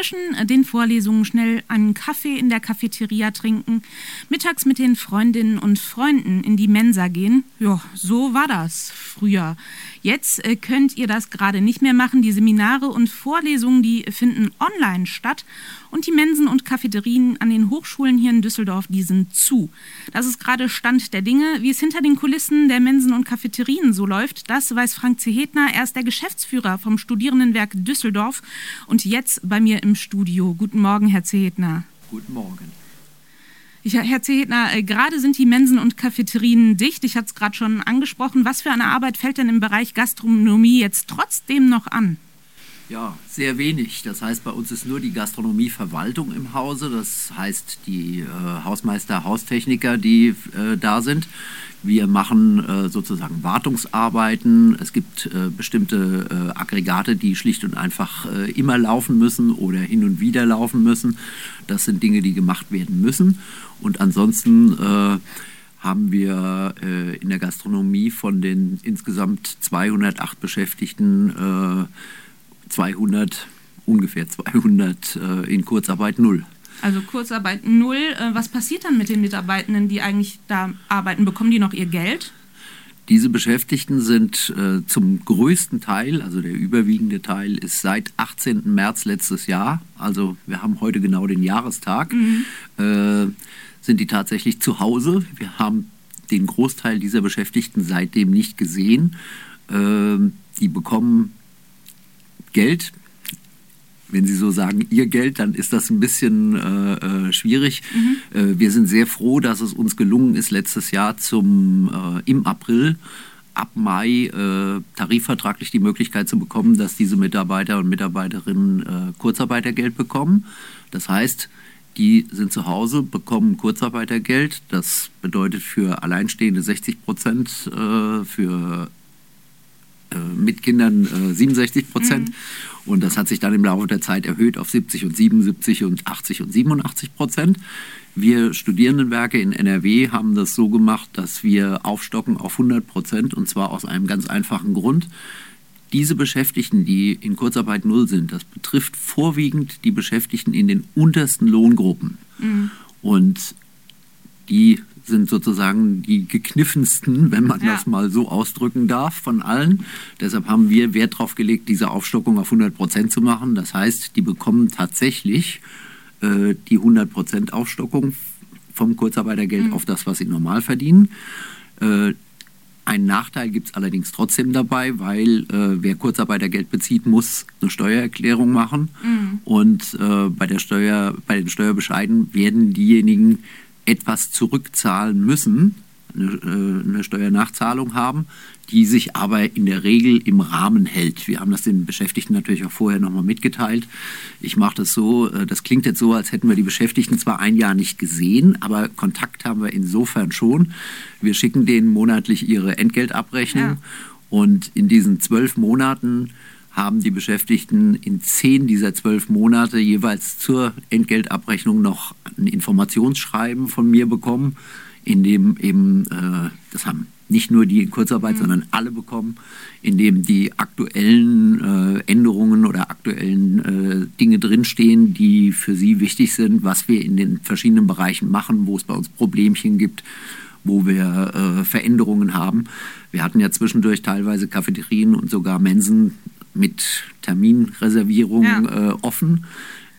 zwischen den Vorlesungen schnell einen Kaffee in der Cafeteria trinken, mittags mit den Freundinnen und Freunden in die Mensa gehen. Ja, so war das früher. Jetzt äh, könnt ihr das gerade nicht mehr machen. Die Seminare und Vorlesungen, die finden online statt. Und die Mensen und Cafeterien an den Hochschulen hier in Düsseldorf, die sind zu. Das ist gerade Stand der Dinge. Wie es hinter den Kulissen der Mensen und Cafeterien so läuft, das weiß Frank Zehetner. Er ist der Geschäftsführer vom Studierendenwerk Düsseldorf und jetzt bei mir im Studio. Guten Morgen, Herr Zehetner. Guten Morgen. Ja, Herr Zehetner, äh, gerade sind die Mensen und Cafeterien dicht. Ich hatte es gerade schon angesprochen. Was für eine Arbeit fällt denn im Bereich Gastronomie jetzt trotzdem noch an? Ja, sehr wenig. Das heißt, bei uns ist nur die Gastronomieverwaltung im Hause. Das heißt, die äh, Hausmeister, Haustechniker, die äh, da sind. Wir machen äh, sozusagen Wartungsarbeiten. Es gibt äh, bestimmte äh, Aggregate, die schlicht und einfach äh, immer laufen müssen oder hin und wieder laufen müssen. Das sind Dinge, die gemacht werden müssen. Und ansonsten haben wir in der Gastronomie von den insgesamt 208 Beschäftigten 200, ungefähr 200 äh, in Kurzarbeit null. Also Kurzarbeit null. Äh, was passiert dann mit den Mitarbeitenden, die eigentlich da arbeiten? Bekommen die noch ihr Geld? Diese Beschäftigten sind äh, zum größten Teil, also der überwiegende Teil ist seit 18. März letztes Jahr, also wir haben heute genau den Jahrestag, mhm. äh, sind die tatsächlich zu Hause. Wir haben den Großteil dieser Beschäftigten seitdem nicht gesehen. Äh, die bekommen Geld. Wenn Sie so sagen, Ihr Geld, dann ist das ein bisschen äh, äh, schwierig. Mhm. Äh, wir sind sehr froh, dass es uns gelungen ist, letztes Jahr zum, äh, im April ab Mai äh, tarifvertraglich die Möglichkeit zu bekommen, dass diese Mitarbeiter und Mitarbeiterinnen äh, Kurzarbeitergeld bekommen. Das heißt, die sind zu Hause, bekommen Kurzarbeitergeld. Das bedeutet für Alleinstehende 60 Prozent, äh, für mit Kindern äh, 67 Prozent. Mhm. Und das hat sich dann im Laufe der Zeit erhöht auf 70 und 77 und 80 und 87 Prozent. Wir Studierendenwerke in NRW haben das so gemacht, dass wir aufstocken auf 100 Prozent und zwar aus einem ganz einfachen Grund. Diese Beschäftigten, die in Kurzarbeit null sind, das betrifft vorwiegend die Beschäftigten in den untersten Lohngruppen. Mhm. Und die sind sozusagen die gekniffensten, wenn man ja. das mal so ausdrücken darf, von allen. Deshalb haben wir Wert darauf gelegt, diese Aufstockung auf 100 Prozent zu machen. Das heißt, die bekommen tatsächlich äh, die 100 Prozent Aufstockung vom Kurzarbeitergeld mhm. auf das, was sie normal verdienen. Äh, einen Nachteil gibt es allerdings trotzdem dabei, weil äh, wer Kurzarbeitergeld bezieht, muss eine Steuererklärung machen. Mhm. Und äh, bei, der Steuer, bei den Steuerbescheiden werden diejenigen, etwas zurückzahlen müssen, eine, äh, eine Steuernachzahlung haben, die sich aber in der Regel im Rahmen hält. Wir haben das den Beschäftigten natürlich auch vorher nochmal mitgeteilt. Ich mache das so, äh, das klingt jetzt so, als hätten wir die Beschäftigten zwar ein Jahr nicht gesehen, aber Kontakt haben wir insofern schon. Wir schicken denen monatlich ihre Entgeltabrechnung ja. und in diesen zwölf Monaten haben die Beschäftigten in zehn dieser zwölf Monate jeweils zur Entgeltabrechnung noch ein Informationsschreiben von mir bekommen, in dem eben, äh, das haben nicht nur die in Kurzarbeit, mhm. sondern alle bekommen, in dem die aktuellen äh, Änderungen oder aktuellen äh, Dinge drinstehen, die für sie wichtig sind, was wir in den verschiedenen Bereichen machen, wo es bei uns Problemchen gibt, wo wir äh, Veränderungen haben. Wir hatten ja zwischendurch teilweise Cafeterien und sogar Mensen mit Terminreservierung ja. äh, offen.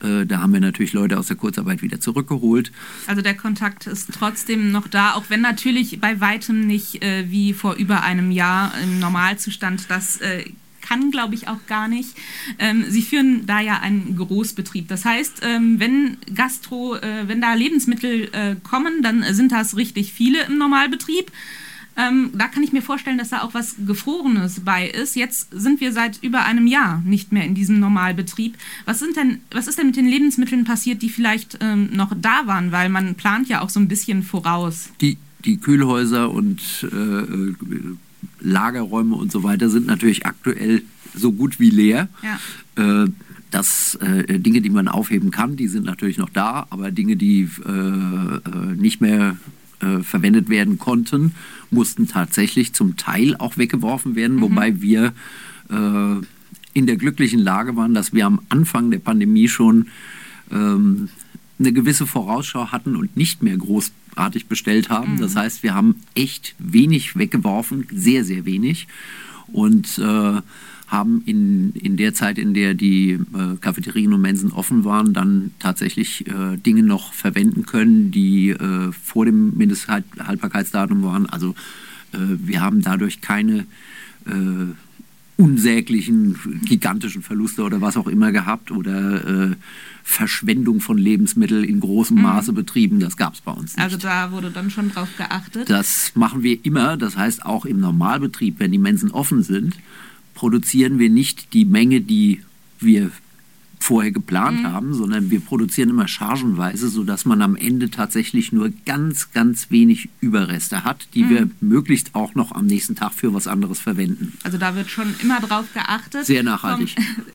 Äh, da haben wir natürlich Leute aus der Kurzarbeit wieder zurückgeholt. Also der Kontakt ist trotzdem noch da, auch wenn natürlich bei weitem nicht äh, wie vor über einem Jahr im Normalzustand das äh, kann, glaube ich, auch gar nicht. Ähm, Sie führen da ja einen Großbetrieb. Das heißt, ähm, wenn Gastro, äh, wenn da Lebensmittel äh, kommen, dann sind das richtig viele im Normalbetrieb. Ähm, da kann ich mir vorstellen, dass da auch was Gefrorenes bei ist. Jetzt sind wir seit über einem Jahr nicht mehr in diesem Normalbetrieb. Was, sind denn, was ist denn mit den Lebensmitteln passiert, die vielleicht ähm, noch da waren? Weil man plant ja auch so ein bisschen voraus. Die, die Kühlhäuser und äh, Lagerräume und so weiter sind natürlich aktuell so gut wie leer. Ja. Äh, dass äh, Dinge, die man aufheben kann, die sind natürlich noch da, aber Dinge, die äh, äh nicht mehr äh, verwendet werden konnten, mussten tatsächlich zum Teil auch weggeworfen werden, mhm. wobei wir äh, in der glücklichen Lage waren, dass wir am Anfang der Pandemie schon ähm, eine gewisse Vorausschau hatten und nicht mehr großartig bestellt haben. Mhm. Das heißt, wir haben echt wenig weggeworfen, sehr, sehr wenig. Und äh, haben in, in der Zeit, in der die äh, Cafeterien und Mensen offen waren, dann tatsächlich äh, Dinge noch verwenden können, die äh, vor dem Mindesthaltbarkeitsdatum waren. Also äh, wir haben dadurch keine äh, unsäglichen, gigantischen Verluste oder was auch immer gehabt oder äh, Verschwendung von Lebensmitteln in großem mhm. Maße betrieben. Das gab es bei uns nicht. Also da wurde dann schon drauf geachtet? Das machen wir immer. Das heißt auch im Normalbetrieb, wenn die Mensen offen sind, produzieren wir nicht die Menge, die wir vorher geplant mhm. haben, sondern wir produzieren immer chargenweise, sodass man am Ende tatsächlich nur ganz, ganz wenig Überreste hat, die mhm. wir möglichst auch noch am nächsten Tag für was anderes verwenden. Also da wird schon immer drauf geachtet. Sehr nachhaltig. Vom,